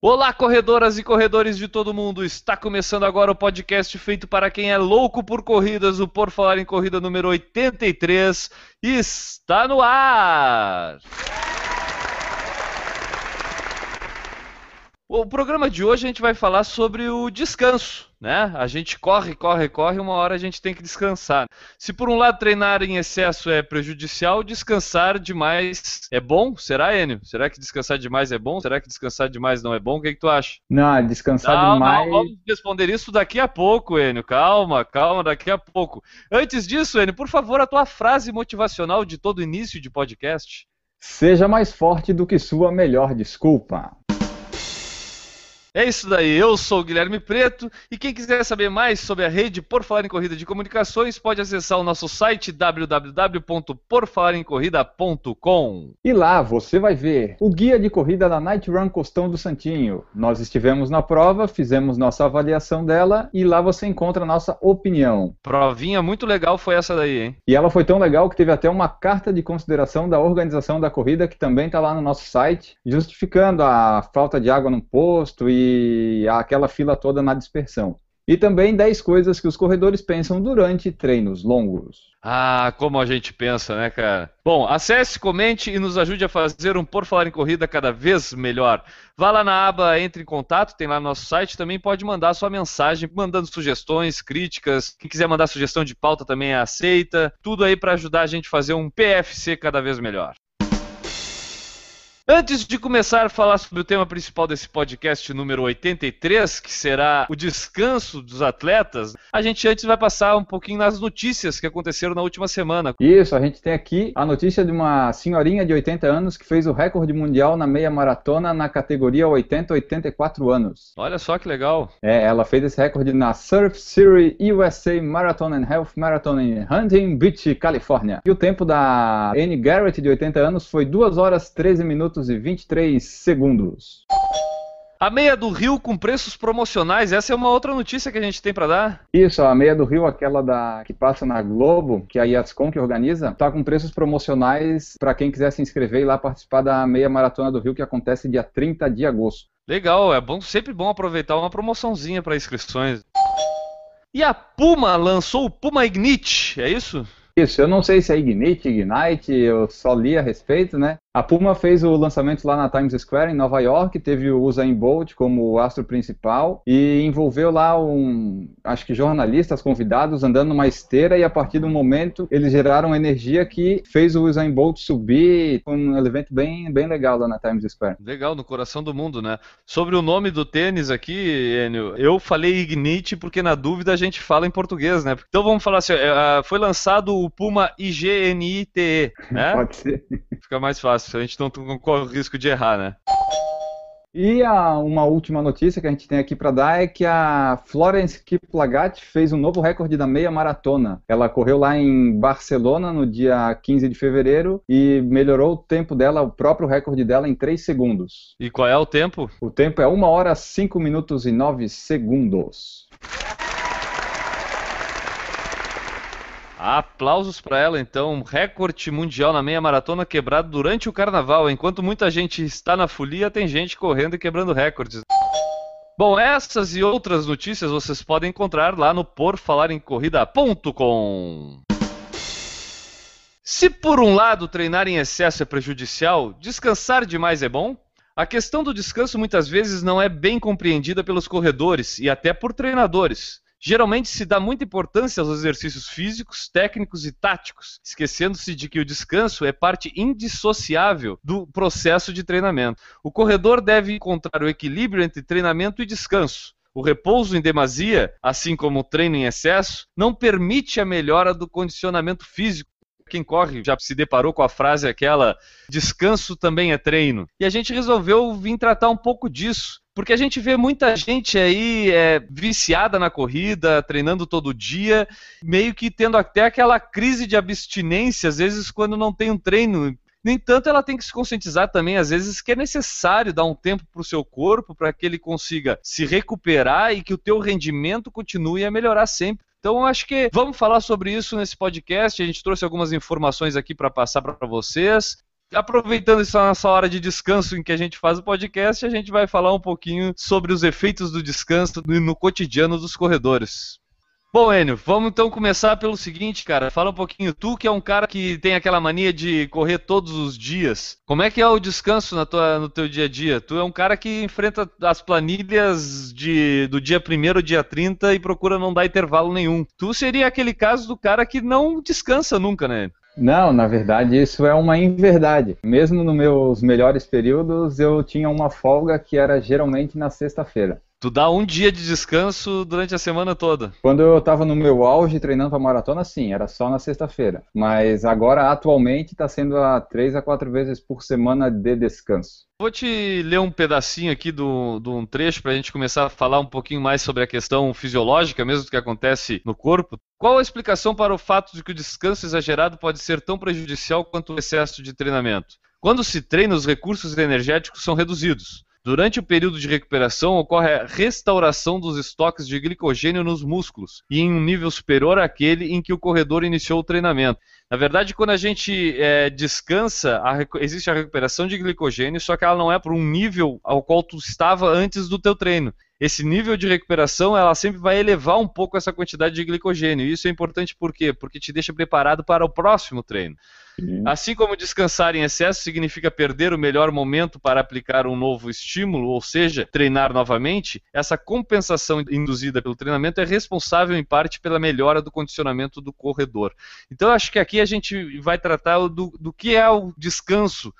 Olá, corredoras e corredores de todo mundo! Está começando agora o podcast feito para quem é louco por corridas, o Por Falar em Corrida número 83. Está no ar! O programa de hoje a gente vai falar sobre o descanso, né? A gente corre, corre, corre, uma hora a gente tem que descansar. Se por um lado treinar em excesso é prejudicial, descansar demais é bom? Será, Enio? Será que descansar demais é bom? Será que descansar demais não é bom? O que, é que tu acha? Não, descansar Não, demais. não, vamos responder isso daqui a pouco, Enio. Calma, calma, daqui a pouco. Antes disso, Enio, por favor, a tua frase motivacional de todo início de podcast. Seja mais forte do que sua melhor desculpa. É isso daí, eu sou o Guilherme Preto e quem quiser saber mais sobre a rede Por Falar em Corrida de Comunicações pode acessar o nosso site www.porfalarencorrida.com. E lá você vai ver o guia de corrida da Night Run Costão do Santinho. Nós estivemos na prova, fizemos nossa avaliação dela e lá você encontra a nossa opinião. Provinha muito legal foi essa daí, hein? E ela foi tão legal que teve até uma carta de consideração da organização da corrida que também está lá no nosso site, justificando a falta de água no posto e aquela fila toda na dispersão. E também 10 coisas que os corredores pensam durante treinos longos. Ah, como a gente pensa, né, cara? Bom, acesse, comente e nos ajude a fazer um Por Falar em Corrida cada vez melhor. Vá lá na aba Entre em Contato, tem lá no nosso site, também pode mandar sua mensagem, mandando sugestões, críticas. Quem quiser mandar sugestão de pauta também aceita. Tudo aí para ajudar a gente a fazer um PFC cada vez melhor. Antes de começar a falar sobre o tema principal desse podcast número 83, que será o descanso dos atletas, a gente antes vai passar um pouquinho nas notícias que aconteceram na última semana. Isso, a gente tem aqui a notícia de uma senhorinha de 80 anos que fez o recorde mundial na meia maratona na categoria 80-84 anos. Olha só que legal. É, ela fez esse recorde na Surf Series USA Marathon and Health Marathon em Huntington Beach, Califórnia. E o tempo da Anne Garrett, de 80 anos, foi 2 horas 13 minutos e 23 segundos. A meia do Rio com preços promocionais, essa é uma outra notícia que a gente tem para dar. Isso, a meia do Rio, aquela da que passa na Globo, que a Yatscom que organiza, tá com preços promocionais para quem quiser se inscrever e lá participar da meia maratona do Rio que acontece dia 30 de agosto. Legal, é bom, sempre bom aproveitar uma promoçãozinha para inscrições. E a Puma lançou o Puma Ignite, é isso? Isso, eu não sei se é Ignite, Ignite, eu só li a respeito, né? A Puma fez o lançamento lá na Times Square, em Nova York, teve o Usain Bolt como o astro principal e envolveu lá um, acho que jornalistas convidados andando numa esteira e a partir do momento eles geraram energia que fez o Usain Bolt subir, foi um evento bem, bem legal lá na Times Square. Legal, no coração do mundo, né? Sobre o nome do tênis aqui, Enio, eu falei Ignite porque na dúvida a gente fala em português, né? Então vamos falar assim, foi lançado o Puma IGNITE, né? Pode ser. Fica mais fácil, a gente não corre o risco de errar, né? E a, uma última notícia que a gente tem aqui para dar é que a Florence Kiplagat fez um novo recorde da meia maratona. Ela correu lá em Barcelona no dia 15 de fevereiro e melhorou o tempo dela, o próprio recorde dela, em 3 segundos. E qual é o tempo? O tempo é 1 hora 5 minutos e 9 segundos. Aplausos para ela, então. Recorde mundial na meia maratona quebrado durante o carnaval. Enquanto muita gente está na folia, tem gente correndo e quebrando recordes. Bom, essas e outras notícias vocês podem encontrar lá no porfalarencorrida.com. Se por um lado treinar em excesso é prejudicial, descansar demais é bom? A questão do descanso muitas vezes não é bem compreendida pelos corredores e até por treinadores. Geralmente se dá muita importância aos exercícios físicos, técnicos e táticos, esquecendo-se de que o descanso é parte indissociável do processo de treinamento. O corredor deve encontrar o equilíbrio entre treinamento e descanso. O repouso em demasia, assim como o treino em excesso, não permite a melhora do condicionamento físico. Quem corre já se deparou com a frase aquela: descanso também é treino. E a gente resolveu vir tratar um pouco disso. Porque a gente vê muita gente aí é, viciada na corrida, treinando todo dia, meio que tendo até aquela crise de abstinência, às vezes, quando não tem um treino. No entanto, ela tem que se conscientizar também, às vezes, que é necessário dar um tempo para o seu corpo para que ele consiga se recuperar e que o teu rendimento continue a melhorar sempre. Então, acho que vamos falar sobre isso nesse podcast. A gente trouxe algumas informações aqui para passar para vocês aproveitando essa nossa hora de descanso em que a gente faz o podcast, a gente vai falar um pouquinho sobre os efeitos do descanso no cotidiano dos corredores. Bom, Enio, vamos então começar pelo seguinte, cara. Fala um pouquinho, tu que é um cara que tem aquela mania de correr todos os dias. Como é que é o descanso na tua, no teu dia a dia? Tu é um cara que enfrenta as planilhas de, do dia 1 ao dia 30 e procura não dar intervalo nenhum. Tu seria aquele caso do cara que não descansa nunca, né? Não, na verdade isso é uma inverdade. Mesmo nos meus melhores períodos, eu tinha uma folga que era geralmente na sexta-feira. Tu dá um dia de descanso durante a semana toda. Quando eu estava no meu auge treinando para maratona, sim, era só na sexta-feira. Mas agora, atualmente, está sendo a três a quatro vezes por semana de descanso. Vou te ler um pedacinho aqui de um trecho para a gente começar a falar um pouquinho mais sobre a questão fisiológica mesmo do que acontece no corpo. Qual a explicação para o fato de que o descanso exagerado pode ser tão prejudicial quanto o excesso de treinamento? Quando se treina, os recursos energéticos são reduzidos. Durante o período de recuperação, ocorre a restauração dos estoques de glicogênio nos músculos e em um nível superior àquele em que o corredor iniciou o treinamento. Na verdade, quando a gente é, descansa, a, existe a recuperação de glicogênio, só que ela não é por um nível ao qual tu estava antes do teu treino. Esse nível de recuperação, ela sempre vai elevar um pouco essa quantidade de glicogênio. E isso é importante por quê? Porque te deixa preparado para o próximo treino. Assim como descansar em excesso significa perder o melhor momento para aplicar um novo estímulo, ou seja, treinar novamente, essa compensação induzida pelo treinamento é responsável em parte pela melhora do condicionamento do corredor. Então, acho que aqui a gente vai tratar do, do que é o descanso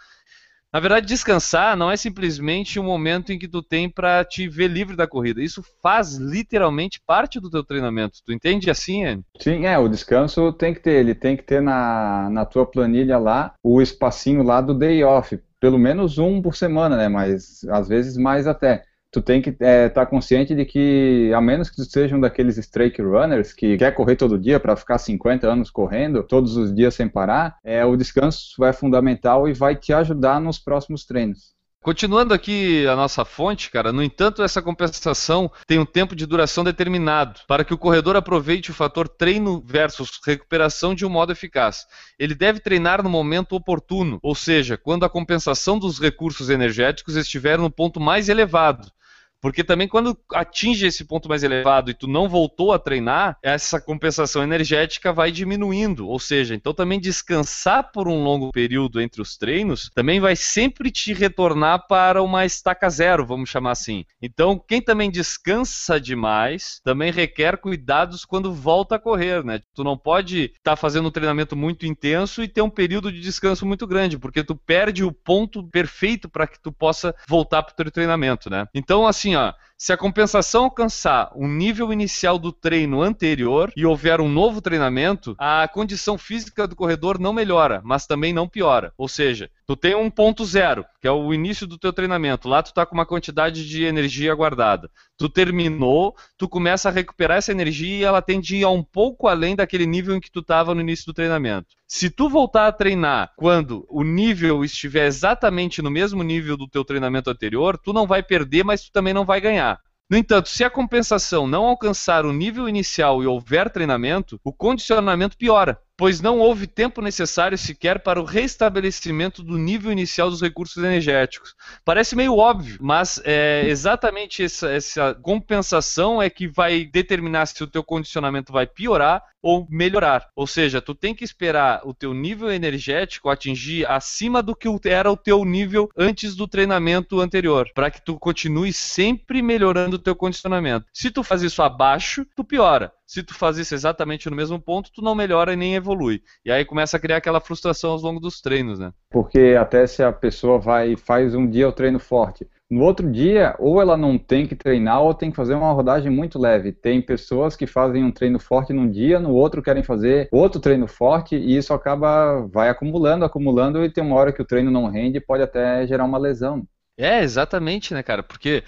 na verdade, descansar não é simplesmente um momento em que tu tem para te ver livre da corrida. Isso faz literalmente parte do teu treinamento. Tu entende assim, Anne? Sim, é. O descanso tem que ter. Ele tem que ter na, na tua planilha lá o espacinho lá do day off. Pelo menos um por semana, né? Mas às vezes mais até tu tem que estar é, tá consciente de que, a menos que tu seja um daqueles strike runners que quer correr todo dia para ficar 50 anos correndo, todos os dias sem parar, é, o descanso é fundamental e vai te ajudar nos próximos treinos. Continuando aqui a nossa fonte, cara, no entanto, essa compensação tem um tempo de duração determinado para que o corredor aproveite o fator treino versus recuperação de um modo eficaz. Ele deve treinar no momento oportuno, ou seja, quando a compensação dos recursos energéticos estiver no ponto mais elevado, porque também quando atinge esse ponto mais elevado e tu não voltou a treinar, essa compensação energética vai diminuindo. Ou seja, então também descansar por um longo período entre os treinos também vai sempre te retornar para uma estaca zero, vamos chamar assim. Então, quem também descansa demais também requer cuidados quando volta a correr, né? Tu não pode estar tá fazendo um treinamento muito intenso e ter um período de descanso muito grande, porque tu perde o ponto perfeito para que tu possa voltar para o teu treinamento, né? Então, assim, assim, ó, se a compensação alcançar o nível inicial do treino anterior e houver um novo treinamento, a condição física do corredor não melhora, mas também não piora. Ou seja, tu tem um ponto zero, que é o início do teu treinamento. Lá tu tá com uma quantidade de energia guardada. Tu terminou, tu começa a recuperar essa energia e ela tende a ir um pouco além daquele nível em que tu estava no início do treinamento. Se tu voltar a treinar quando o nível estiver exatamente no mesmo nível do teu treinamento anterior, tu não vai perder, mas tu também não vai ganhar. No entanto, se a compensação não alcançar o nível inicial e houver treinamento, o condicionamento piora pois não houve tempo necessário sequer para o restabelecimento do nível inicial dos recursos energéticos. Parece meio óbvio, mas é exatamente essa, essa compensação é que vai determinar se o teu condicionamento vai piorar ou melhorar. Ou seja, tu tem que esperar o teu nível energético atingir acima do que era o teu nível antes do treinamento anterior, para que tu continue sempre melhorando o teu condicionamento. Se tu faz isso abaixo, tu piora. Se tu faz isso exatamente no mesmo ponto, tu não melhora e nem evolui. E aí começa a criar aquela frustração ao longo dos treinos, né? Porque até se a pessoa vai faz um dia o treino forte, No outro dia, ou ela não tem que treinar ou tem que fazer uma rodagem muito leve. Tem pessoas que fazem um treino forte num dia, no outro querem fazer outro treino forte e isso acaba vai acumulando, acumulando e tem uma hora que o treino não rende e pode até gerar uma lesão. É, exatamente, né, cara? Porque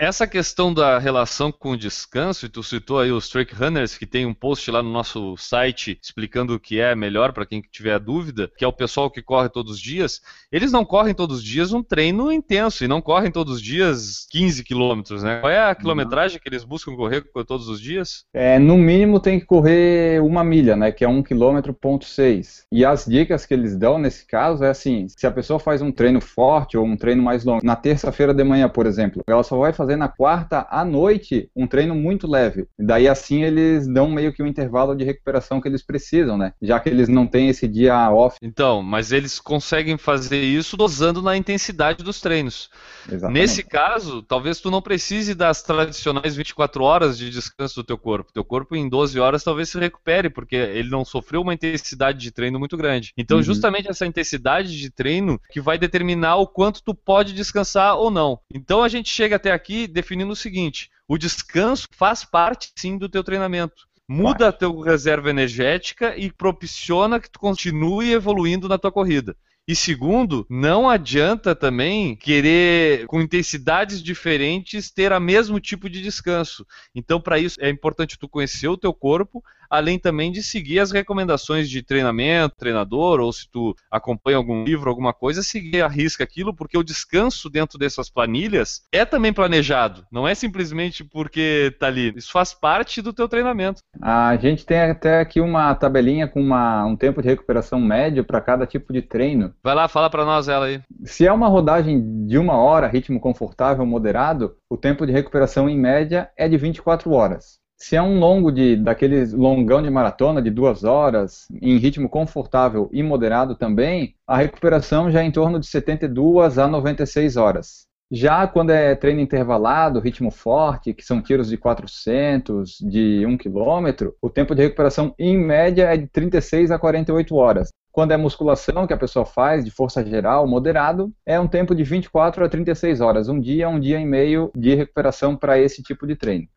essa questão da relação com o descanso, e tu citou aí os Trek Runners, que tem um post lá no nosso site explicando o que é melhor para quem tiver dúvida, que é o pessoal que corre todos os dias. Eles não correm todos os dias um treino intenso e não correm todos os dias 15 quilômetros, né? Qual é a quilometragem que eles buscam correr todos os dias? É, no mínimo tem que correr uma milha, né? Que é um quilômetro ponto seis. E as dicas que eles dão nesse caso é assim: se a pessoa faz um treino forte ou um treino mais longo, na terça-feira de manhã, por exemplo. Ela só vai fazer na quarta à noite um treino muito leve. Daí assim eles dão meio que um intervalo de recuperação que eles precisam, né? Já que eles não têm esse dia off. Então, mas eles conseguem fazer isso dosando na intensidade dos treinos. Exatamente. Nesse caso, talvez tu não precise das tradicionais 24 horas de descanso do teu corpo. Teu corpo em 12 horas talvez se recupere, porque ele não sofreu uma intensidade de treino muito grande. Então, uhum. justamente essa intensidade de treino que vai determinar o quanto tu pode descansar descansar ou não. Então a gente chega até aqui definindo o seguinte: o descanso faz parte sim do teu treinamento. Muda a tua reserva energética e propiciona que tu continue evoluindo na tua corrida. E segundo, não adianta também querer, com intensidades diferentes, ter o mesmo tipo de descanso. Então, para isso, é importante tu conhecer o teu corpo, além também de seguir as recomendações de treinamento, treinador, ou se tu acompanha algum livro, alguma coisa, seguir a risca aquilo, porque o descanso dentro dessas planilhas é também planejado, não é simplesmente porque tá ali. Isso faz parte do teu treinamento. A gente tem até aqui uma tabelinha com uma, um tempo de recuperação médio para cada tipo de treino. Vai lá, fala para nós ela aí. Se é uma rodagem de uma hora, ritmo confortável, moderado, o tempo de recuperação em média é de 24 horas. Se é um longo de daqueles longão de maratona de duas horas, em ritmo confortável e moderado também, a recuperação já é em torno de 72 a 96 horas. Já quando é treino intervalado, ritmo forte, que são tiros de 400, de 1 km, o tempo de recuperação em média é de 36 a 48 horas. Quando é musculação que a pessoa faz, de força geral, moderado, é um tempo de 24 a 36 horas, um dia, um dia e meio de recuperação para esse tipo de treino.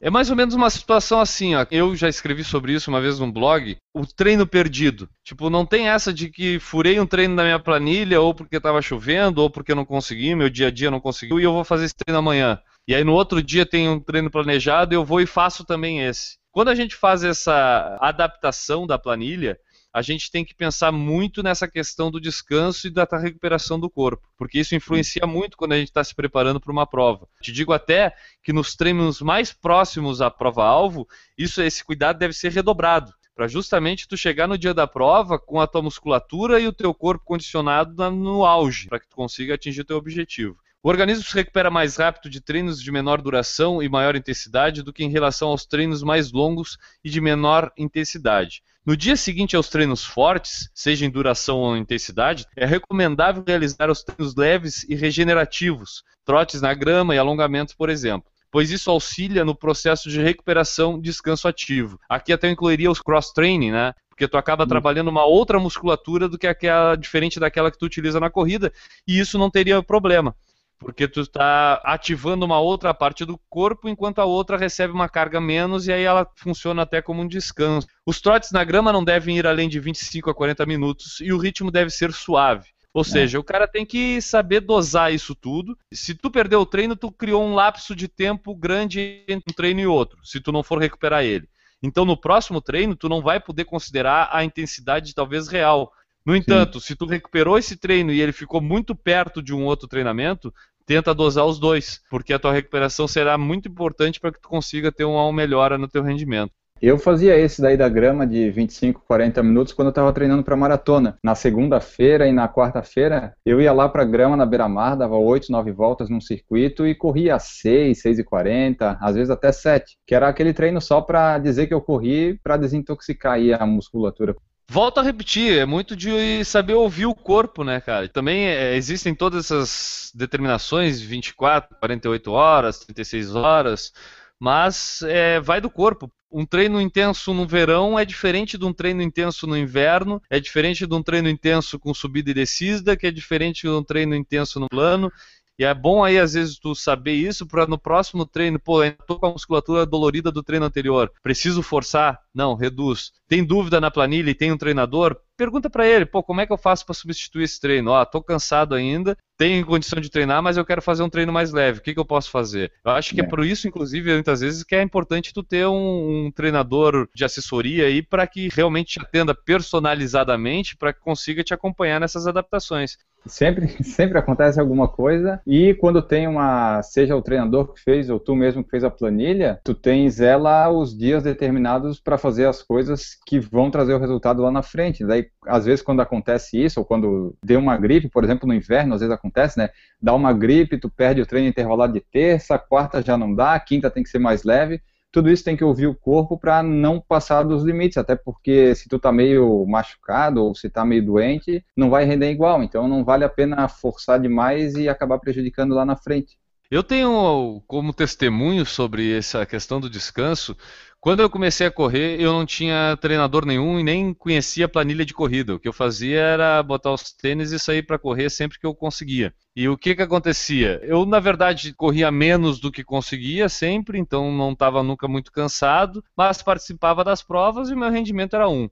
É mais ou menos uma situação assim, ó. Eu já escrevi sobre isso uma vez num blog. O treino perdido. Tipo, não tem essa de que furei um treino na minha planilha, ou porque estava chovendo, ou porque não consegui, meu dia a dia não conseguiu, e eu vou fazer esse treino amanhã. E aí no outro dia tem um treino planejado, eu vou e faço também esse. Quando a gente faz essa adaptação da planilha, a gente tem que pensar muito nessa questão do descanso e da recuperação do corpo, porque isso influencia muito quando a gente está se preparando para uma prova. Te digo até que nos treinos mais próximos à prova-alvo, isso, esse cuidado deve ser redobrado para justamente tu chegar no dia da prova com a tua musculatura e o teu corpo condicionado no auge, para que tu consiga atingir o teu objetivo. O organismo se recupera mais rápido de treinos de menor duração e maior intensidade do que em relação aos treinos mais longos e de menor intensidade. No dia seguinte aos treinos fortes, seja em duração ou intensidade, é recomendável realizar os treinos leves e regenerativos, trotes na grama e alongamentos, por exemplo pois isso auxilia no processo de recuperação e descanso ativo. Aqui até incluiria os cross-training, né? Porque tu acaba uhum. trabalhando uma outra musculatura do que aquela diferente daquela que tu utiliza na corrida, e isso não teria problema porque tu está ativando uma outra parte do corpo enquanto a outra recebe uma carga menos e aí ela funciona até como um descanso. Os trotes na grama não devem ir além de 25 a 40 minutos e o ritmo deve ser suave. Ou é. seja, o cara tem que saber dosar isso tudo. Se tu perdeu o treino, tu criou um lapso de tempo grande entre um treino e outro, se tu não for recuperar ele. Então, no próximo treino, tu não vai poder considerar a intensidade talvez real. No entanto, Sim. se tu recuperou esse treino e ele ficou muito perto de um outro treinamento, tenta dosar os dois, porque a tua recuperação será muito importante para que tu consiga ter uma melhora no teu rendimento. Eu fazia esse daí da grama de 25, 40 minutos quando eu estava treinando para maratona. Na segunda-feira e na quarta-feira, eu ia lá para a grama na beira-mar, dava 8, 9 voltas num circuito e corria 6, 6 e 40, às vezes até 7, que era aquele treino só para dizer que eu corri para desintoxicar a musculatura. Volto a repetir, é muito de saber ouvir o corpo, né, cara? Também é, existem todas essas determinações, 24, 48 horas, 36 horas, mas é, vai do corpo. Um treino intenso no verão é diferente de um treino intenso no inverno, é diferente de um treino intenso com subida e descida, que é diferente de um treino intenso no plano. E é bom aí, às vezes, tu saber isso para no próximo treino, pô, ainda tô com a musculatura dolorida do treino anterior, preciso forçar? Não, reduz. Tem dúvida na planilha e tem um treinador? Pergunta para ele, pô, como é que eu faço para substituir esse treino? Ó, tô cansado ainda, tenho condição de treinar, mas eu quero fazer um treino mais leve. O que, que eu posso fazer? Eu acho que é, é por isso, inclusive, muitas vezes que é importante tu ter um, um treinador de assessoria aí para que realmente te atenda personalizadamente, para que consiga te acompanhar nessas adaptações. Sempre, sempre acontece alguma coisa e quando tem uma, seja o treinador que fez ou tu mesmo que fez a planilha, tu tens ela os dias determinados para fazer as coisas que vão trazer o resultado lá na frente. Daí, às vezes, quando acontece isso ou quando deu uma gripe, por exemplo, no inverno, às vezes acontece, né? Dá uma gripe, tu perde o treino intervalado de terça, quarta já não dá, quinta tem que ser mais leve tudo isso tem que ouvir o corpo para não passar dos limites, até porque se tu tá meio machucado ou se tá meio doente, não vai render igual, então não vale a pena forçar demais e acabar prejudicando lá na frente. Eu tenho como testemunho sobre essa questão do descanso quando eu comecei a correr, eu não tinha treinador nenhum e nem conhecia planilha de corrida. O que eu fazia era botar os tênis e sair para correr sempre que eu conseguia. E o que, que acontecia? Eu, na verdade, corria menos do que conseguia sempre, então não estava nunca muito cansado, mas participava das provas e meu rendimento era um.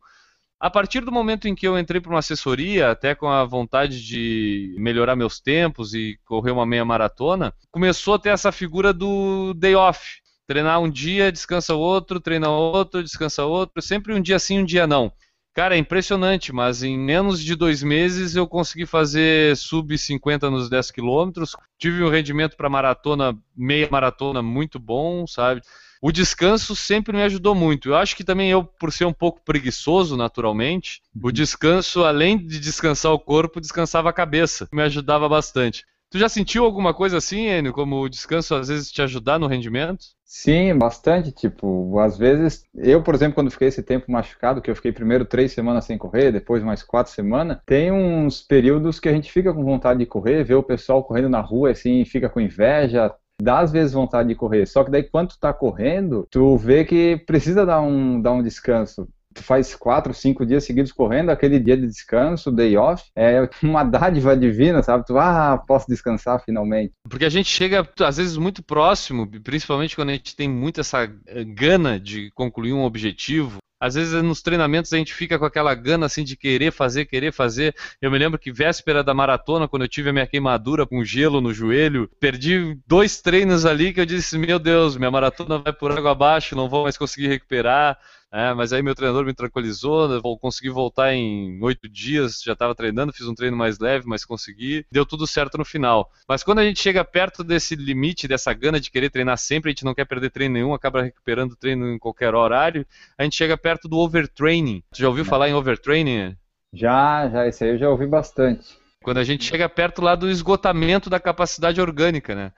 A partir do momento em que eu entrei para uma assessoria, até com a vontade de melhorar meus tempos e correr uma meia maratona, começou a ter essa figura do day off Treinar um dia, descansa outro, treina outro, descansa outro, sempre um dia sim, um dia não. Cara, é impressionante, mas em menos de dois meses eu consegui fazer sub 50 nos 10 quilômetros. Tive um rendimento para maratona, meia maratona muito bom, sabe? O descanso sempre me ajudou muito. Eu acho que também eu, por ser um pouco preguiçoso naturalmente, o uhum. descanso, além de descansar o corpo, descansava a cabeça. Me ajudava bastante. Tu já sentiu alguma coisa assim, Enio, como o descanso às vezes te ajudar no rendimento? Sim, bastante. Tipo, às vezes, eu, por exemplo, quando fiquei esse tempo machucado, que eu fiquei primeiro três semanas sem correr, depois mais quatro semanas, tem uns períodos que a gente fica com vontade de correr, vê o pessoal correndo na rua assim, fica com inveja, dá às vezes vontade de correr. Só que daí, quando tu tá correndo, tu vê que precisa dar um, dar um descanso tu faz quatro, cinco dias seguidos correndo, aquele dia de descanso, day off, é uma dádiva divina, sabe? Tu, ah, posso descansar finalmente. Porque a gente chega, às vezes, muito próximo, principalmente quando a gente tem muito essa eh, gana de concluir um objetivo, às vezes nos treinamentos a gente fica com aquela gana assim de querer fazer, querer fazer. Eu me lembro que véspera da maratona, quando eu tive a minha queimadura com gelo no joelho, perdi dois treinos ali que eu disse: Meu Deus, minha maratona vai por água abaixo, não vou mais conseguir recuperar. É, mas aí meu treinador me tranquilizou, né, vou consegui voltar em oito dias, já estava treinando, fiz um treino mais leve, mas consegui, deu tudo certo no final. Mas quando a gente chega perto desse limite, dessa gana de querer treinar sempre, a gente não quer perder treino nenhum, acaba recuperando treino em qualquer horário, a gente chega perto do overtraining. Tu já ouviu falar em overtraining? Já, já, esse aí eu já ouvi bastante. Quando a gente chega perto lá do esgotamento da capacidade orgânica, né?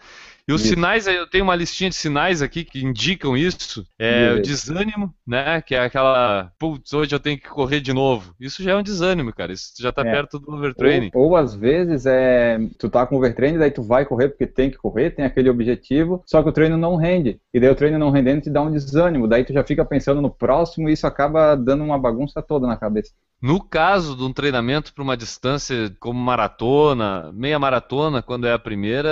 E os isso. sinais, eu tenho uma listinha de sinais aqui que indicam isso. É o desânimo, né? Que é aquela, putz, hoje eu tenho que correr de novo. Isso já é um desânimo, cara. Isso já tá é. perto do overtraining. Ou, ou, às vezes é, tu tá com overtraining, daí tu vai correr porque tem que correr, tem aquele objetivo, só que o treino não rende. E daí o treino não rendendo te dá um desânimo. Daí tu já fica pensando no próximo e isso acaba dando uma bagunça toda na cabeça. No caso de um treinamento para uma distância como maratona, meia maratona, quando é a primeira,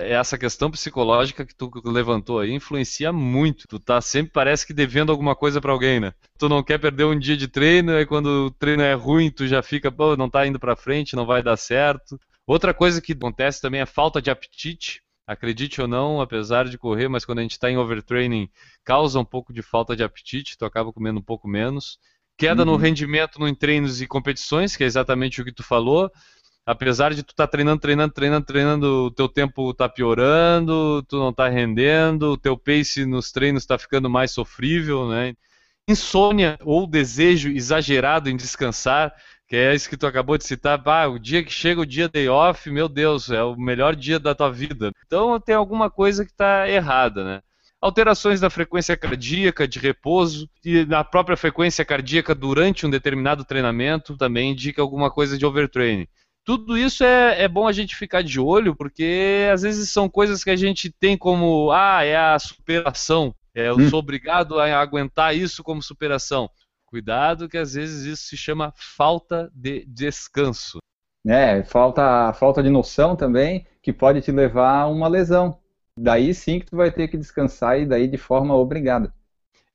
essa questão psicológica que tu levantou aí influencia muito. Tu tá sempre parece que devendo alguma coisa para alguém, né? Tu não quer perder um dia de treino, aí quando o treino é ruim, tu já fica, pô, não tá indo para frente, não vai dar certo. Outra coisa que acontece também é falta de apetite. Acredite ou não, apesar de correr, mas quando a gente está em overtraining, causa um pouco de falta de apetite, tu acaba comendo um pouco menos. Queda uhum. no rendimento em treinos e competições, que é exatamente o que tu falou. Apesar de tu estar tá treinando, treinando, treinando, treinando, o teu tempo está piorando, tu não está rendendo, o teu pace nos treinos está ficando mais sofrível, né? Insônia ou desejo exagerado em descansar, que é isso que tu acabou de citar, ah, o dia que chega o dia day off, meu Deus, é o melhor dia da tua vida. Então tem alguma coisa que está errada, né? Alterações da frequência cardíaca, de repouso e na própria frequência cardíaca durante um determinado treinamento também indica alguma coisa de overtraining. Tudo isso é, é bom a gente ficar de olho, porque às vezes são coisas que a gente tem como, ah, é a superação. é, eu hum. sou obrigado a aguentar isso como superação. Cuidado que às vezes isso se chama falta de descanso. É, falta, falta de noção também, que pode te levar a uma lesão. Daí sim que tu vai ter que descansar e daí de forma obrigada.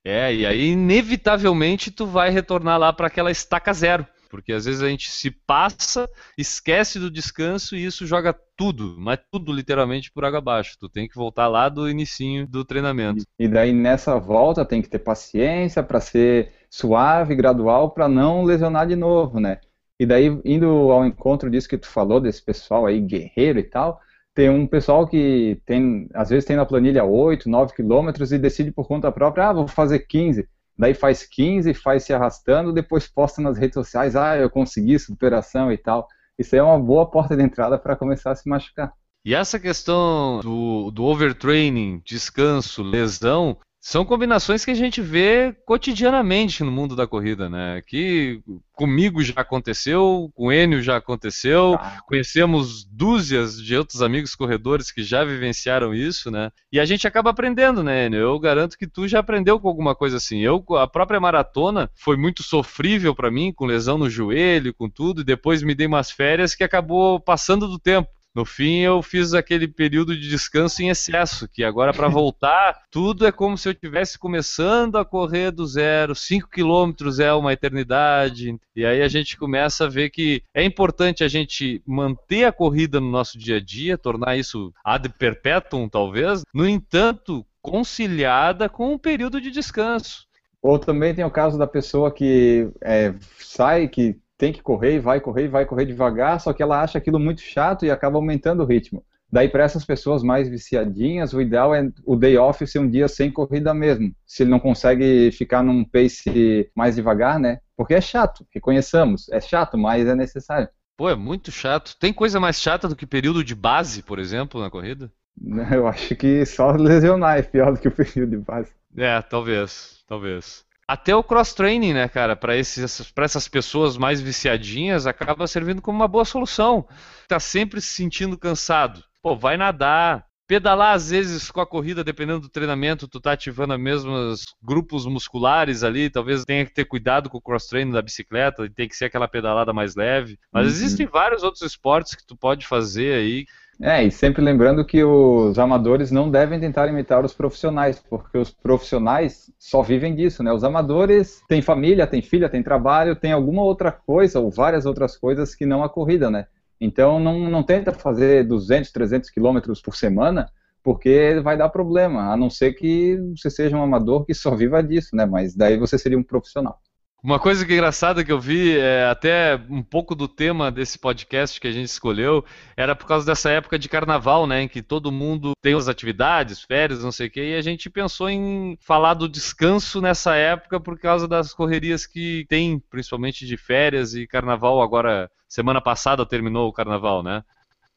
É, e aí inevitavelmente tu vai retornar lá para aquela estaca zero. Porque às vezes a gente se passa, esquece do descanso e isso joga tudo, mas tudo literalmente por água abaixo. Tu tem que voltar lá do inicinho do treinamento. E daí nessa volta tem que ter paciência para ser suave, gradual, para não lesionar de novo, né? E daí indo ao encontro disso que tu falou desse pessoal aí guerreiro e tal, tem um pessoal que tem, às vezes tem na planilha 8, 9 quilômetros e decide por conta própria, ah, vou fazer 15 daí faz 15, faz se arrastando, depois posta nas redes sociais, ah, eu consegui superação e tal. Isso aí é uma boa porta de entrada para começar a se machucar. E essa questão do, do overtraining, descanso, lesão, são combinações que a gente vê cotidianamente no mundo da corrida, né? Que comigo já aconteceu, com o Enio já aconteceu, ah. conhecemos dúzias de outros amigos corredores que já vivenciaram isso, né? E a gente acaba aprendendo, né, Enio? Eu garanto que tu já aprendeu com alguma coisa assim. Eu, a própria maratona foi muito sofrível para mim, com lesão no joelho, com tudo, e depois me dei umas férias que acabou passando do tempo. No fim, eu fiz aquele período de descanso em excesso, que agora para voltar, tudo é como se eu estivesse começando a correr do zero. 5 quilômetros é uma eternidade. E aí a gente começa a ver que é importante a gente manter a corrida no nosso dia a dia, tornar isso ad perpetuum, talvez. No entanto, conciliada com um período de descanso. Ou também tem o caso da pessoa que é, sai, que tem que correr e vai correr e vai correr devagar, só que ela acha aquilo muito chato e acaba aumentando o ritmo. Daí, para essas pessoas mais viciadinhas, o ideal é o day off ser um dia sem corrida mesmo. Se ele não consegue ficar num pace mais devagar, né? Porque é chato, reconheçamos. É chato, mas é necessário. Pô, é muito chato. Tem coisa mais chata do que período de base, por exemplo, na corrida? Eu acho que só lesionar é pior do que o período de base. É, talvez, talvez até o cross-training, né, cara, para essas pessoas mais viciadinhas, acaba servindo como uma boa solução. Tá sempre se sentindo cansado. Pô, vai nadar, pedalar às vezes com a corrida, dependendo do treinamento, tu tá ativando os mesmos grupos musculares ali, talvez tenha que ter cuidado com o cross-training da bicicleta, tem que ser aquela pedalada mais leve. Mas uhum. existem vários outros esportes que tu pode fazer aí é, e sempre lembrando que os amadores não devem tentar imitar os profissionais, porque os profissionais só vivem disso, né? Os amadores têm família, têm filha, têm trabalho, têm alguma outra coisa ou várias outras coisas que não a corrida, né? Então não, não tenta fazer 200, 300 quilômetros por semana, porque vai dar problema, a não ser que você seja um amador que só viva disso, né? Mas daí você seria um profissional. Uma coisa que é engraçada que eu vi, é, até um pouco do tema desse podcast que a gente escolheu, era por causa dessa época de carnaval, né? Em que todo mundo tem as atividades, férias, não sei o quê, e a gente pensou em falar do descanso nessa época por causa das correrias que tem, principalmente de férias e carnaval. Agora, semana passada terminou o carnaval, né?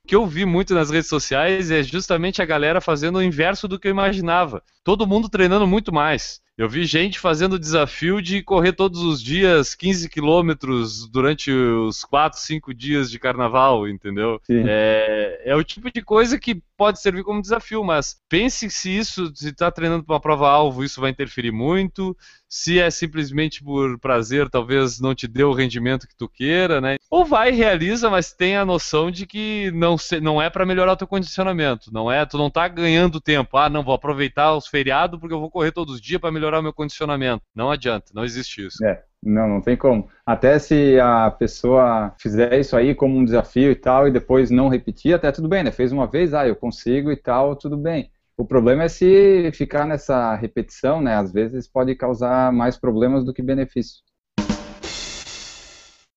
O que eu vi muito nas redes sociais é justamente a galera fazendo o inverso do que eu imaginava. Todo mundo treinando muito mais. Eu vi gente fazendo o desafio de correr todos os dias 15 quilômetros durante os 4, 5 dias de carnaval, entendeu? É, é, o tipo de coisa que pode servir como desafio, mas pense se isso, se está treinando para uma prova-alvo, isso vai interferir muito. Se é simplesmente por prazer, talvez não te dê o rendimento que tu queira, né? Ou vai, realiza, mas tem a noção de que não, se, não é para melhorar o teu condicionamento. Não é, tu não tá ganhando tempo. Ah, não, vou aproveitar os feriados porque eu vou correr todos os dias para melhorar o meu condicionamento. Não adianta, não existe isso. É. Não, não tem como. Até se a pessoa fizer isso aí como um desafio e tal, e depois não repetir, até tudo bem, né? Fez uma vez, ah, eu consigo e tal, tudo bem. O problema é se ficar nessa repetição, né? Às vezes pode causar mais problemas do que benefícios.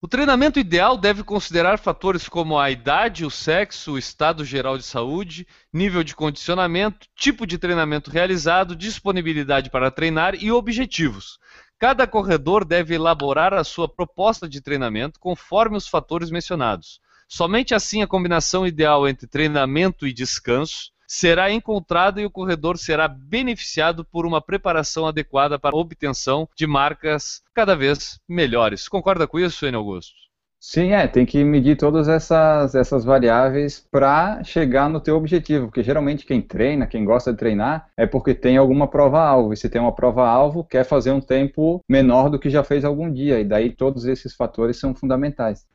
O treinamento ideal deve considerar fatores como a idade, o sexo, o estado geral de saúde, nível de condicionamento, tipo de treinamento realizado, disponibilidade para treinar e objetivos. Cada corredor deve elaborar a sua proposta de treinamento conforme os fatores mencionados. Somente assim a combinação ideal entre treinamento e descanso será encontrada e o corredor será beneficiado por uma preparação adequada para a obtenção de marcas cada vez melhores. Concorda com isso, Enio Augusto? Sim, é, tem que medir todas essas, essas variáveis para chegar no teu objetivo, porque geralmente quem treina, quem gosta de treinar, é porque tem alguma prova-alvo, e se tem uma prova-alvo, quer fazer um tempo menor do que já fez algum dia, e daí todos esses fatores são fundamentais.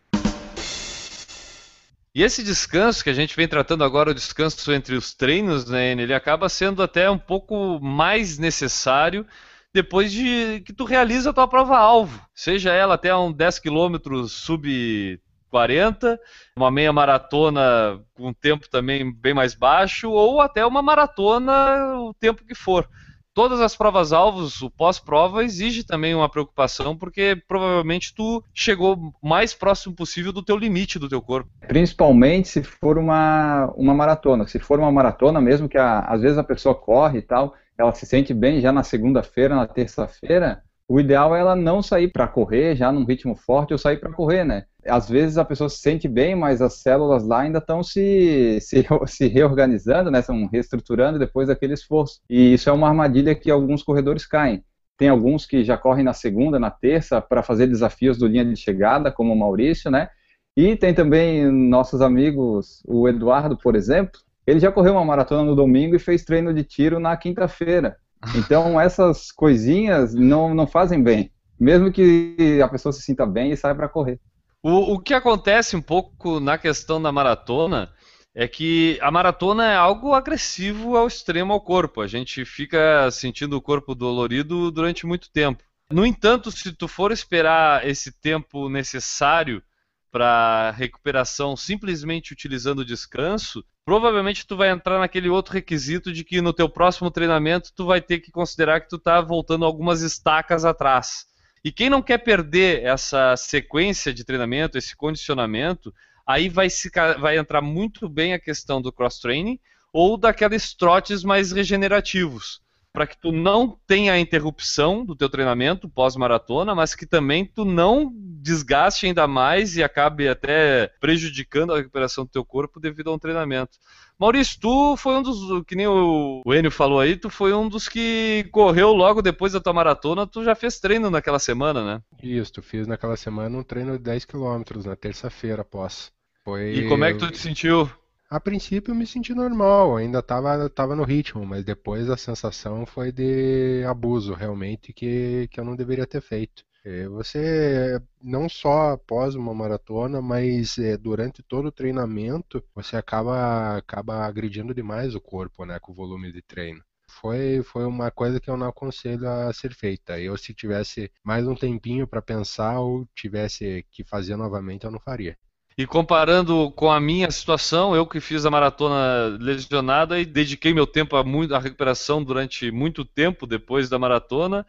E esse descanso que a gente vem tratando agora, o descanso entre os treinos, né, ele acaba sendo até um pouco mais necessário depois de que tu realiza a tua prova-alvo, seja ela até um 10 km sub 40, uma meia maratona com um tempo também bem mais baixo, ou até uma maratona, o tempo que for. Todas as provas-alvos, o pós-prova, exige também uma preocupação, porque provavelmente tu chegou mais próximo possível do teu limite do teu corpo. Principalmente se for uma, uma maratona. Se for uma maratona, mesmo que a, às vezes a pessoa corre e tal, ela se sente bem já na segunda-feira, na terça-feira, o ideal é ela não sair para correr já num ritmo forte ou sair para correr, né? Às vezes a pessoa se sente bem, mas as células lá ainda estão se, se, se, reorganizando, né? Estão reestruturando depois daquele esforço. E isso é uma armadilha que alguns corredores caem. Tem alguns que já correm na segunda, na terça, para fazer desafios do linha de chegada, como o Maurício, né? E tem também nossos amigos, o Eduardo, por exemplo, ele já correu uma maratona no domingo e fez treino de tiro na quinta-feira. Então essas coisinhas não, não fazem bem. Mesmo que a pessoa se sinta bem e saia para correr. O, o que acontece um pouco na questão da maratona é que a maratona é algo agressivo ao extremo ao corpo. A gente fica sentindo o corpo dolorido durante muito tempo. No entanto, se tu for esperar esse tempo necessário para recuperação simplesmente utilizando descanso, provavelmente tu vai entrar naquele outro requisito de que no teu próximo treinamento tu vai ter que considerar que tu está voltando algumas estacas atrás. E quem não quer perder essa sequência de treinamento, esse condicionamento, aí vai, se, vai entrar muito bem a questão do cross-training ou daqueles trotes mais regenerativos para que tu não tenha a interrupção do teu treinamento pós-maratona, mas que também tu não desgaste ainda mais e acabe até prejudicando a recuperação do teu corpo devido a um treinamento. Maurício, tu foi um dos, que nem o Enio falou aí, tu foi um dos que correu logo depois da tua maratona, tu já fez treino naquela semana, né? Isso, fiz naquela semana um treino de 10 km na terça-feira após. Foi... E como é que tu te sentiu? A princípio eu me senti normal, ainda estava tava no ritmo, mas depois a sensação foi de abuso, realmente, que, que eu não deveria ter feito. É, você, não só após uma maratona, mas é, durante todo o treinamento, você acaba, acaba agredindo demais o corpo, né, com o volume de treino. Foi, foi uma coisa que eu não aconselho a ser feita. Eu, se tivesse mais um tempinho para pensar ou tivesse que fazer novamente, eu não faria. E comparando com a minha situação, eu que fiz a maratona lesionada e dediquei meu tempo a, muito, recuperação durante muito tempo depois da maratona.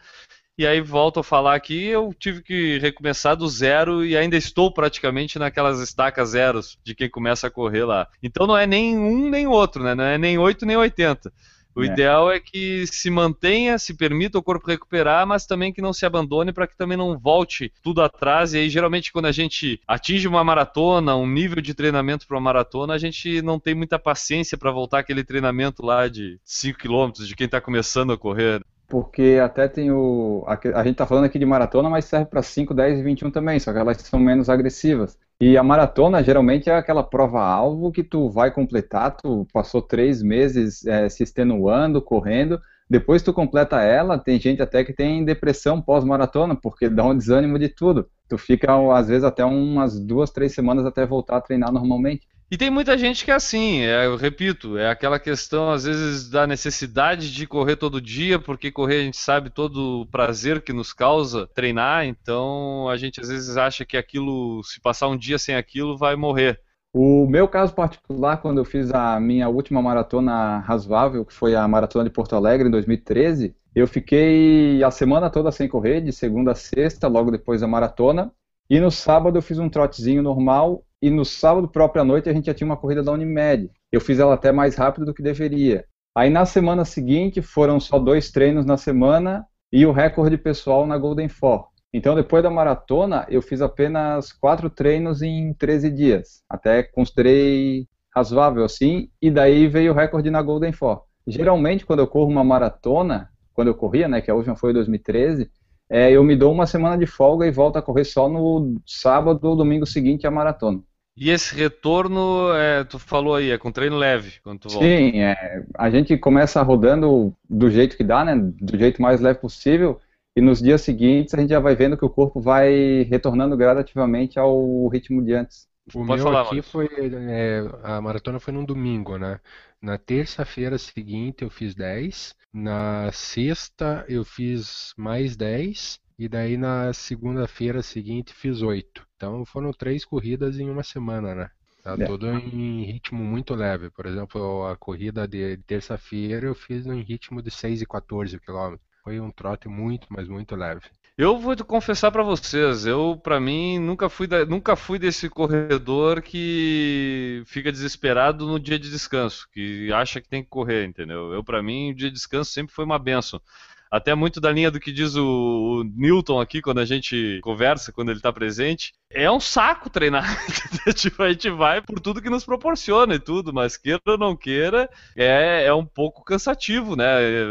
E aí volto a falar aqui, eu tive que recomeçar do zero e ainda estou praticamente naquelas estacas zeros de quem começa a correr lá. Então não é nem um nem outro, né? Não é nem 8 nem 80. O é. ideal é que se mantenha, se permita o corpo recuperar, mas também que não se abandone para que também não volte tudo atrás. E aí, geralmente, quando a gente atinge uma maratona, um nível de treinamento para uma maratona, a gente não tem muita paciência para voltar aquele treinamento lá de 5 km, de quem está começando a correr porque até tem o. A, a gente está falando aqui de maratona, mas serve para 5, 10 e 21 também, só que elas são menos agressivas. E a maratona geralmente é aquela prova-alvo que tu vai completar, tu passou três meses é, se extenuando, correndo, depois tu completa ela, tem gente até que tem depressão pós-maratona, porque dá um desânimo de tudo. Tu fica, às vezes, até umas duas, três semanas até voltar a treinar normalmente. E tem muita gente que é assim, é, eu repito, é aquela questão às vezes da necessidade de correr todo dia, porque correr a gente sabe todo o prazer que nos causa treinar, então a gente às vezes acha que aquilo, se passar um dia sem aquilo, vai morrer. O meu caso particular, quando eu fiz a minha última maratona razoável, que foi a maratona de Porto Alegre em 2013, eu fiquei a semana toda sem correr, de segunda a sexta, logo depois da maratona, e no sábado eu fiz um trotezinho normal e no sábado próprio à noite a gente já tinha uma corrida da Unimed. Eu fiz ela até mais rápido do que deveria. Aí na semana seguinte foram só dois treinos na semana e o recorde pessoal na Golden Four. Então depois da maratona eu fiz apenas quatro treinos em 13 dias. Até considerei razoável assim. E daí veio o recorde na Golden Four. Geralmente quando eu corro uma maratona, quando eu corria, né, que a última foi em 2013, é, eu me dou uma semana de folga e volto a correr só no sábado ou domingo seguinte à maratona. E esse retorno, é, tu falou aí, é com treino leve quando tu volta? Sim, é, a gente começa rodando do jeito que dá, né? Do jeito mais leve possível. E nos dias seguintes a gente já vai vendo que o corpo vai retornando gradativamente ao ritmo de antes. O Pode meu falar, aqui Maurício. foi. é, a maratona foi num domingo, né? Na terça-feira seguinte eu fiz 10. Na sexta eu fiz mais 10. E daí na segunda-feira seguinte fiz 8. Então foram três corridas em uma semana, né? Tá É. tudo em ritmo muito leve. Por exemplo, a corrida de terça-feira eu fiz em ritmo de 6 e 14 km. Foi um trote muito, mas muito leve. Eu vou te confessar pra vocês, eu pra mim nunca fui da- nunca fui desse corredor que fica desesperado no dia de descanso, que acha que tem que correr, entendeu? Eu pra mim o dia de descanso sempre foi uma benção. Até muito da linha do que diz o, o Newton aqui quando a gente conversa, quando ele tá presente. É um saco treinar. tipo, a gente vai por tudo que nos proporciona e tudo, mas queira ou não queira, é, é um pouco cansativo, né?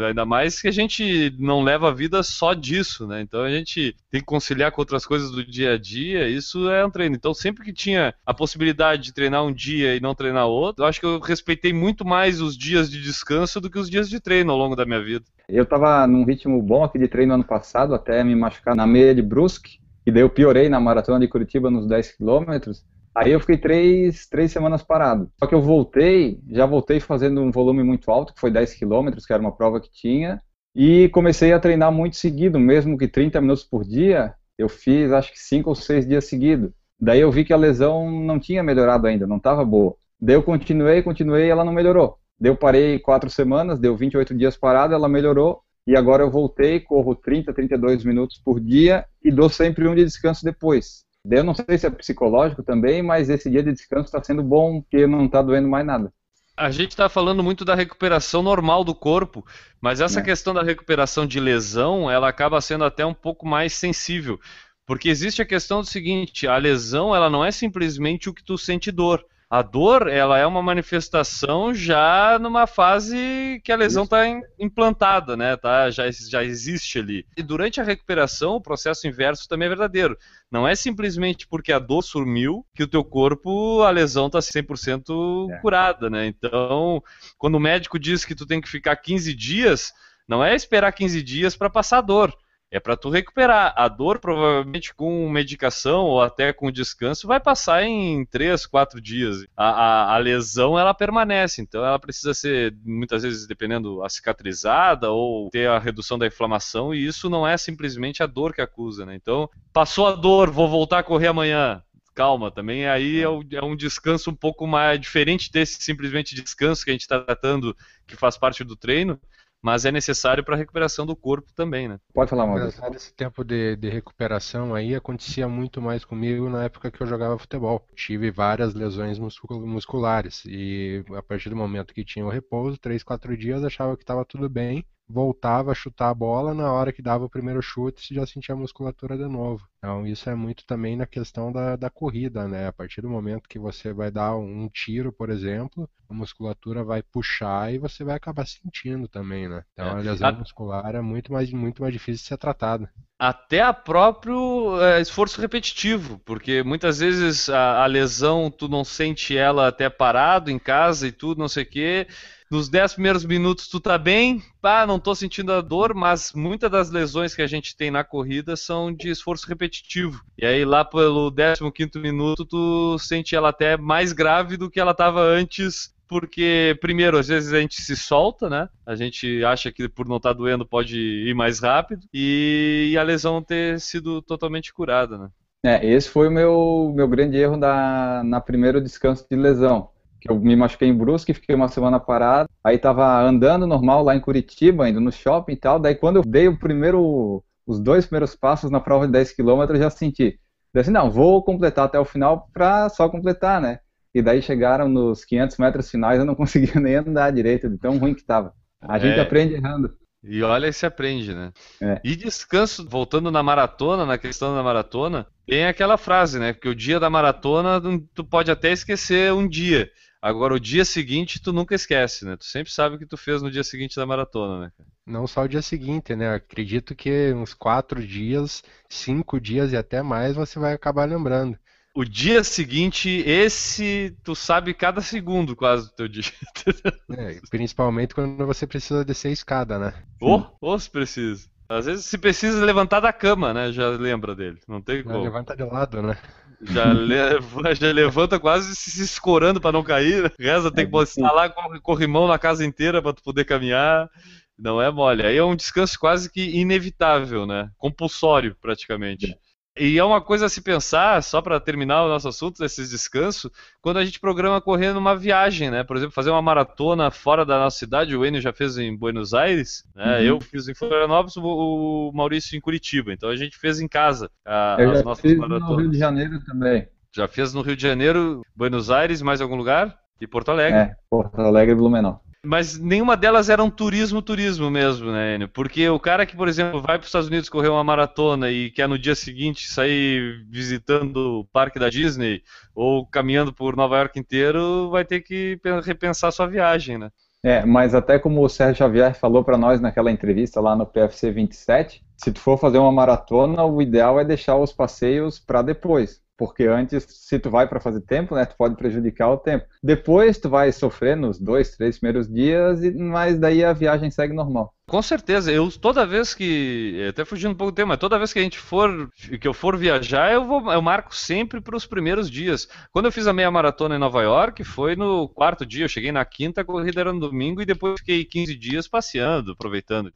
Ainda mais que a gente não leva a vida só disso, né? Então a gente tem que conciliar com outras coisas do dia a dia, isso é um treino. Então sempre que tinha a possibilidade de treinar um dia e não treinar outro, eu acho que eu respeitei muito mais os dias de descanso do que os dias de treino ao longo da minha vida. Eu estava num ritmo bom aqui de treino ano passado, até me machucar na meia de Brusque, e daí eu piorei na maratona de Curitiba nos 10 quilômetros. Aí eu fiquei três, três semanas parado. Só que eu voltei, já voltei fazendo um volume muito alto, que foi 10 quilômetros, que era uma prova que tinha, e comecei a treinar muito seguido, mesmo que 30 minutos por dia, eu fiz acho que 5 ou 6 dias seguidos. Daí eu vi que a lesão não tinha melhorado ainda, não estava boa. Daí eu continuei, continuei e ela não melhorou. Daí eu parei quatro semanas, deu 28 dias parado, ela melhorou, e agora eu voltei, corro 30, 32 minutos por dia e dou sempre um de descanso depois. Eu não sei se é psicológico também, mas esse dia de descanso está sendo bom, porque não está doendo mais nada. A gente está falando muito da recuperação normal do corpo, mas essa É. questão da recuperação de lesão, ela acaba sendo até um pouco mais sensível, porque existe a questão do seguinte: a lesão, ela não é simplesmente o que tu sente dor. A dor, ela é uma manifestação já numa fase que a lesão está implantada, né? Tá, já, já existe ali. E durante a recuperação, o processo inverso também é verdadeiro. Não é simplesmente porque a dor sumiu que o teu corpo, a lesão está 100% É. curada, né? Então, quando o médico diz que tu tem que ficar 15 dias, não é esperar 15 dias para passar a dor. É para tu recuperar. A dor, provavelmente com medicação ou até com descanso, vai passar em 3, 4 dias. A, a, a lesão, ela permanece. Então, ela precisa ser, muitas vezes, dependendo, a cicatrizada ou ter a redução da inflamação. E isso não é simplesmente a dor que acusa, né? Então, passou a dor, vou voltar a correr amanhã. Calma, também aí é, é um descanso um pouco mais diferente desse simplesmente descanso que a gente está tratando, que faz parte do treino, mas é necessário para a recuperação do corpo também, né? Pode falar, Maurício. Engraçado, esse tempo de, de recuperação aí acontecia muito mais comigo na época que eu jogava futebol. Tive várias lesões muscul- musculares e a partir do momento que tinha o repouso, três, quatro dias, achava que estava tudo bem, voltava a chutar a bola, na hora que dava o primeiro chute, já sentia a musculatura de novo. Então isso é muito também na questão da, da corrida, né? A partir do momento que você vai dar um tiro, por exemplo, a musculatura vai puxar e você vai acabar sentindo também, né? Então É. a lesão A- muscular é muito mais, muito mais difícil de ser tratada. Até a próprio é, esforço repetitivo, porque muitas vezes a, a lesão tu não sente ela até parado em casa e tudo, não sei o quê. Nos 10 primeiros minutos tu tá bem, pá, não tô sentindo a dor, mas muitas das lesões que a gente tem na corrida são de esforço repetitivo. E aí lá pelo 15º minuto tu sente ela até mais grave do que ela tava antes, porque primeiro às vezes a gente se solta, né? A gente acha que por não estar doendo pode ir mais rápido e, a lesão ter sido totalmente curada, né? É, esse foi o meu, meu grande erro na primeiro descanso de lesão. Que eu me machuquei em Brusque, fiquei uma semana parado, aí tava andando normal lá em Curitiba, indo no shopping e tal, daí quando eu dei o primeiro, os dois primeiros passos na prova de 10 km, eu já senti, daí assim, não, vou completar até o final pra só completar, né? E daí chegaram nos 500 metros finais, eu não conseguia nem andar direito, de tão ruim que tava. A gente É. aprende errando. E olha se aprende, né? É. E descanso, voltando na maratona, na questão da maratona, tem aquela frase, né? Que o dia da maratona tu pode até esquecer um dia. Agora o dia seguinte tu nunca esquece, né? Tu sempre sabe o que tu fez no dia seguinte da maratona, né? Não só o dia seguinte, né? Acredito que uns quatro dias, cinco dias e até mais você vai acabar lembrando. O dia seguinte, esse tu sabe cada segundo quase do teu dia. É, principalmente quando você precisa descer a escada, né? Ou, ou se precisa. Às vezes se precisa levantar da cama, né? Já lembra dele. Não tem como. levanta de lado, né? Já, le- já levanta quase se escorando pra não cair. né? Reza, tem que lá corre- corrimão na casa inteira pra tu poder caminhar. Não é mole. Aí é um descanso quase que inevitável, né? Compulsório, praticamente. E é uma coisa a se pensar, só para terminar o nosso assunto desses descansos, quando a gente programa correr numa viagem, né? Por exemplo, fazer uma maratona fora da nossa cidade, o Enio já fez em Buenos Aires, né? Uhum. Eu fiz em Florianópolis, o Maurício em Curitiba. Então a gente fez em casa a- Eu as já nossas fiz no maratonas. Rio de Janeiro também. Já fez no Rio de Janeiro, Buenos Aires, mais algum lugar? E Porto Alegre. É, Porto Alegre e Blumenau. Mas nenhuma delas era um turismo, turismo mesmo, né, Enio? Porque o cara que, por exemplo, vai para os Estados Unidos correr uma maratona e quer no dia seguinte sair visitando o parque da Disney ou caminhando por Nova York inteiro, vai ter que pe- repensar sua viagem, né? É, mas até como o Sérgio Xavier falou para nós naquela entrevista lá no PFC 27, se tu for fazer uma maratona, o ideal é deixar os passeios para depois, porque antes, se tu vai para fazer tempo, né, tu pode prejudicar o tempo. Depois tu vai sofrer nos dois, três primeiros dias, mas daí a viagem segue normal. Com certeza, eu toda vez que, até fugindo um pouco do tema, mas toda vez que a gente for, que eu for viajar, eu vou, eu marco sempre para os primeiros dias. Quando eu fiz a meia maratona em Nova York, foi no quarto dia, eu cheguei na quinta, a corrida era no domingo e depois fiquei 15 dias passeando, aproveitando.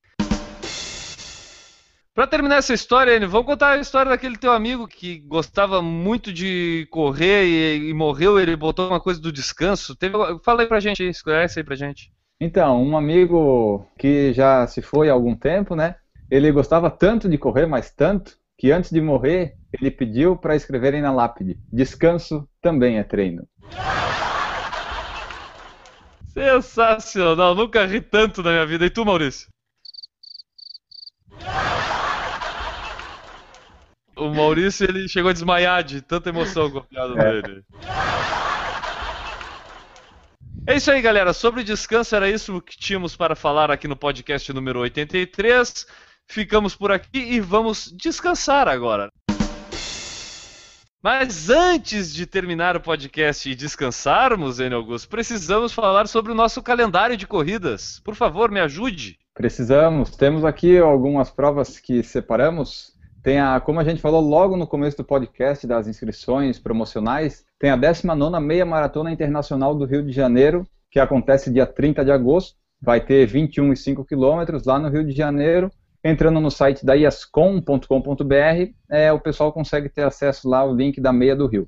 Pra terminar essa história, Enio, vamos contar a história daquele teu amigo que gostava muito de correr e, e morreu, ele botou uma coisa do descanso. Teve, fala aí pra gente, esclarece aí pra gente. Então, um amigo que já se foi há algum tempo, né? Ele gostava tanto de correr, mas tanto, que antes de morrer, ele pediu para escreverem na lápide: descanso também é treino. Sensacional, nunca ri tanto na minha vida. E tu, Maurício? O Maurício ele chegou a desmaiar de tanta emoção com a piada dele. É isso aí, galera. Sobre descanso, era isso que tínhamos para falar aqui no podcast número 83. Ficamos por aqui e vamos descansar agora. Mas antes de terminar o podcast e descansarmos, Enio Augusto, precisamos falar sobre o nosso calendário de corridas. Por favor, me ajude. Precisamos. Temos aqui algumas provas que separamos. Tem a, como a gente falou logo no começo do podcast das inscrições promocionais, tem a 19ª Meia Maratona Internacional do Rio de Janeiro, que acontece dia 30 de agosto. Vai ter 21,5 quilômetros lá no Rio de Janeiro. Entrando no site da iascom.com.br, é, o pessoal consegue ter acesso lá ao link da Meia do Rio.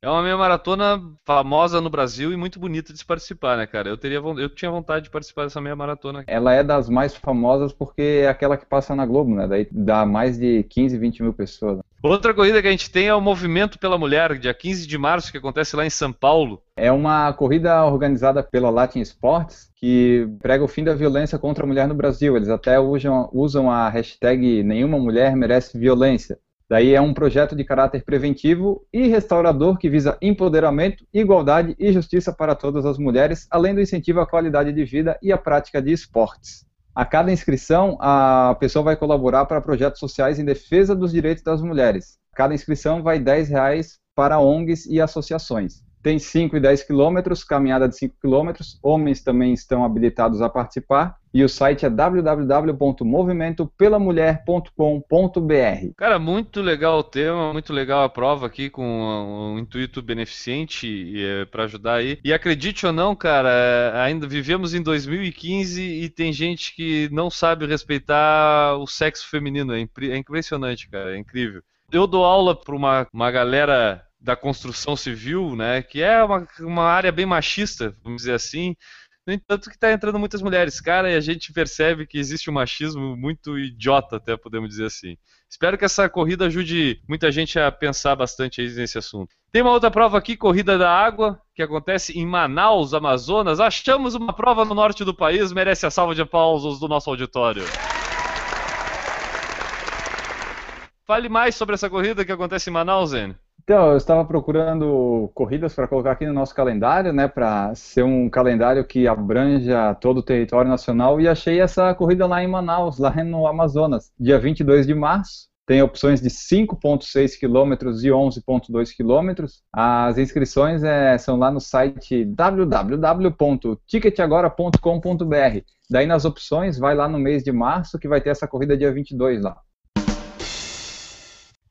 É uma meia maratona famosa no Brasil e muito bonita de se participar, né, cara? Eu, teria, eu tinha vontade de participar dessa meia maratona. Ela é das mais famosas porque é aquela que passa na Globo, né? Daí dá mais de 15, 20 mil pessoas. Outra corrida que a gente tem é o Movimento pela Mulher, dia 15 de março, que acontece lá em São Paulo. É uma corrida organizada pela Latin Sports que prega o fim da violência contra a mulher no Brasil. Eles até usam, usam a hashtag Nenhuma Mulher Merece Violência. Daí é um projeto de caráter preventivo e restaurador que visa empoderamento, igualdade e justiça para todas as mulheres, além do incentivo à qualidade de vida e à prática de esportes. A cada inscrição, a pessoa vai colaborar para projetos sociais em defesa dos direitos das mulheres. Cada inscrição vai 10 reais para ONGs e associações. Tem 5 e 10 quilômetros, caminhada de 5 quilômetros, homens também estão habilitados a participar, e o site é www.movimentopelaMulher.com.br. Cara, muito legal o tema, muito legal a prova aqui com um intuito beneficente é, para ajudar aí. E acredite ou não, cara, é, ainda vivemos em 2015 e tem gente que não sabe respeitar o sexo feminino. É, é impressionante, cara, é incrível. Eu dou aula para uma, uma galera da construção civil, né, que é uma, uma área bem machista, vamos dizer assim. No entanto, que está entrando muitas mulheres, cara, e a gente percebe que existe um machismo muito idiota, até podemos dizer assim. Espero que essa corrida ajude muita gente a pensar bastante aí nesse assunto. Tem uma outra prova aqui, Corrida da Água, que acontece em Manaus, Amazonas. Achamos uma prova no norte do país, merece a salva de aplausos do nosso auditório. Fale mais sobre essa corrida que acontece em Manaus, Enio. Então, eu estava procurando corridas para colocar aqui no nosso calendário, né, para ser um calendário que abranja todo o território nacional e achei essa corrida lá em Manaus, lá no Amazonas, dia 22 de março. Tem opções de 5,6 quilômetros e 11,2 quilômetros. As inscrições é, são lá no site www.ticketagora.com.br. Daí nas opções, vai lá no mês de março que vai ter essa corrida dia 22 lá.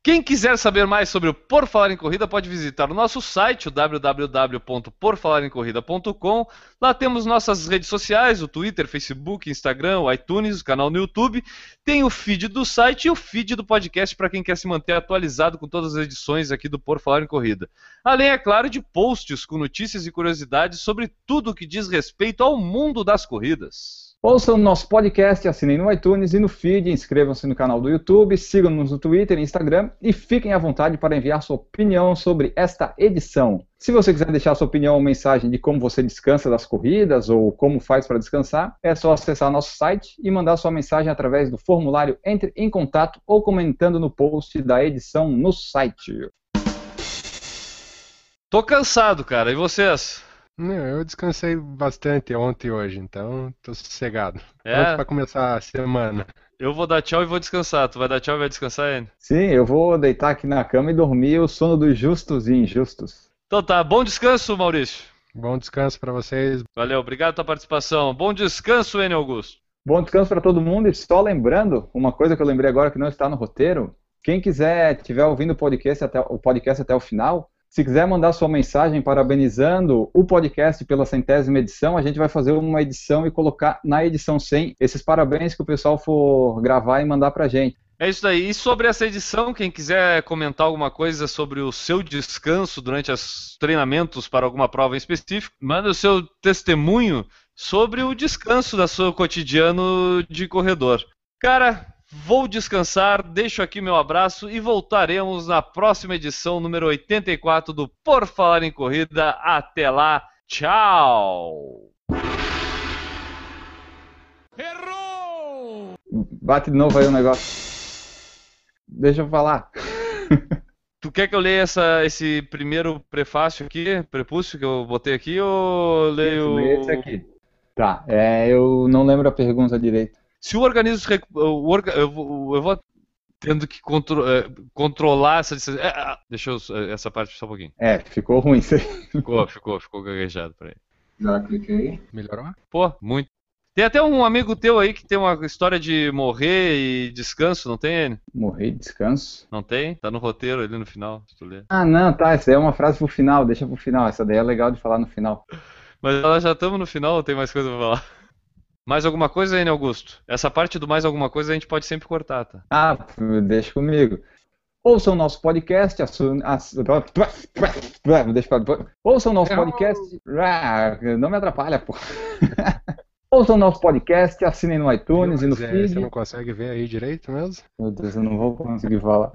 Quem quiser saber mais sobre o Por Falar em Corrida pode visitar o nosso site, o www.porfalarencorrida.com. Lá temos nossas redes sociais, o Twitter, Facebook, Instagram, o iTunes, o canal no YouTube. Tem o feed do site e o feed do podcast para quem quer se manter atualizado com todas as edições aqui do Por Falar em Corrida. Além, é claro, de posts com notícias e curiosidades sobre tudo o que diz respeito ao mundo das corridas. Ouçam nosso podcast, assinem no iTunes e no feed, inscrevam-se no canal do YouTube, sigam-nos no Twitter e Instagram e fiquem à vontade para enviar sua opinião sobre esta edição. Se você quiser deixar sua opinião ou mensagem de como você descansa das corridas ou como faz para descansar, é só acessar nosso site e mandar sua mensagem através do formulário Entre em Contato ou comentando no post da edição no site. Tô cansado, cara. E vocês? Não, eu descansei bastante ontem e hoje, então tô sossegado. É? Pronto pra começar a semana. Eu vou dar tchau e vou descansar. Tu vai dar tchau e vai descansar, Enio? Sim, eu vou deitar aqui na cama e dormir o sono dos justos e injustos. Então tá, bom descanso, Maurício. Bom descanso pra vocês. Valeu, obrigado pela participação. Bom descanso, Enio Augusto. Bom descanso para todo mundo e só lembrando, uma coisa que eu lembrei agora que não está no roteiro, quem quiser, tiver ouvindo o podcast até o, podcast até o final, se quiser mandar sua mensagem parabenizando o podcast pela centésima edição, a gente vai fazer uma edição e colocar na edição 100 esses parabéns que o pessoal for gravar e mandar pra gente. É isso aí. E sobre essa edição, quem quiser comentar alguma coisa sobre o seu descanso durante os treinamentos para alguma prova em específico, manda o seu testemunho sobre o descanso do seu cotidiano de corredor. Cara, Vou descansar, deixo aqui meu abraço e voltaremos na próxima edição número 84 do Por Falar em Corrida. Até lá, tchau! Errou! Bate de novo aí o negócio. Deixa eu falar. Tu quer que eu leia essa, esse primeiro prefácio aqui, prepúcio que eu botei aqui, ou leio. Esse aqui. Tá, é, eu não lembro a pergunta direito. Se o organismo. O orga, eu, vou, eu vou tendo que contro, é, controlar essa distância. É, ah, deixa eu, essa parte só um pouquinho. É, ficou ruim isso aí. Ficou, ficou, ficou gaguejado. Peraí. Já cliquei. Melhorou? Pô, muito. Tem até um amigo teu aí que tem uma história de morrer e descanso, não tem ele? Morrer e descanso? Não tem? Tá no roteiro ali no final, se tu ler. Ah, não, tá. Essa aí é uma frase pro final, deixa pro final. Essa daí é legal de falar no final. Mas nós já estamos no final, tem mais coisa pra falar. Mais alguma coisa, N. Augusto? Essa parte do mais alguma coisa a gente pode sempre cortar, tá? Ah, deixa comigo. Ouçam o nosso podcast. Assu... Ass... Deixa pra... Ouçam o nosso podcast. Ah, não me atrapalha, pô. Ouçam o nosso podcast, assinem no iTunes e no Zé, feed. Você não consegue ver aí direito mesmo? Meu Deus, eu não vou conseguir falar.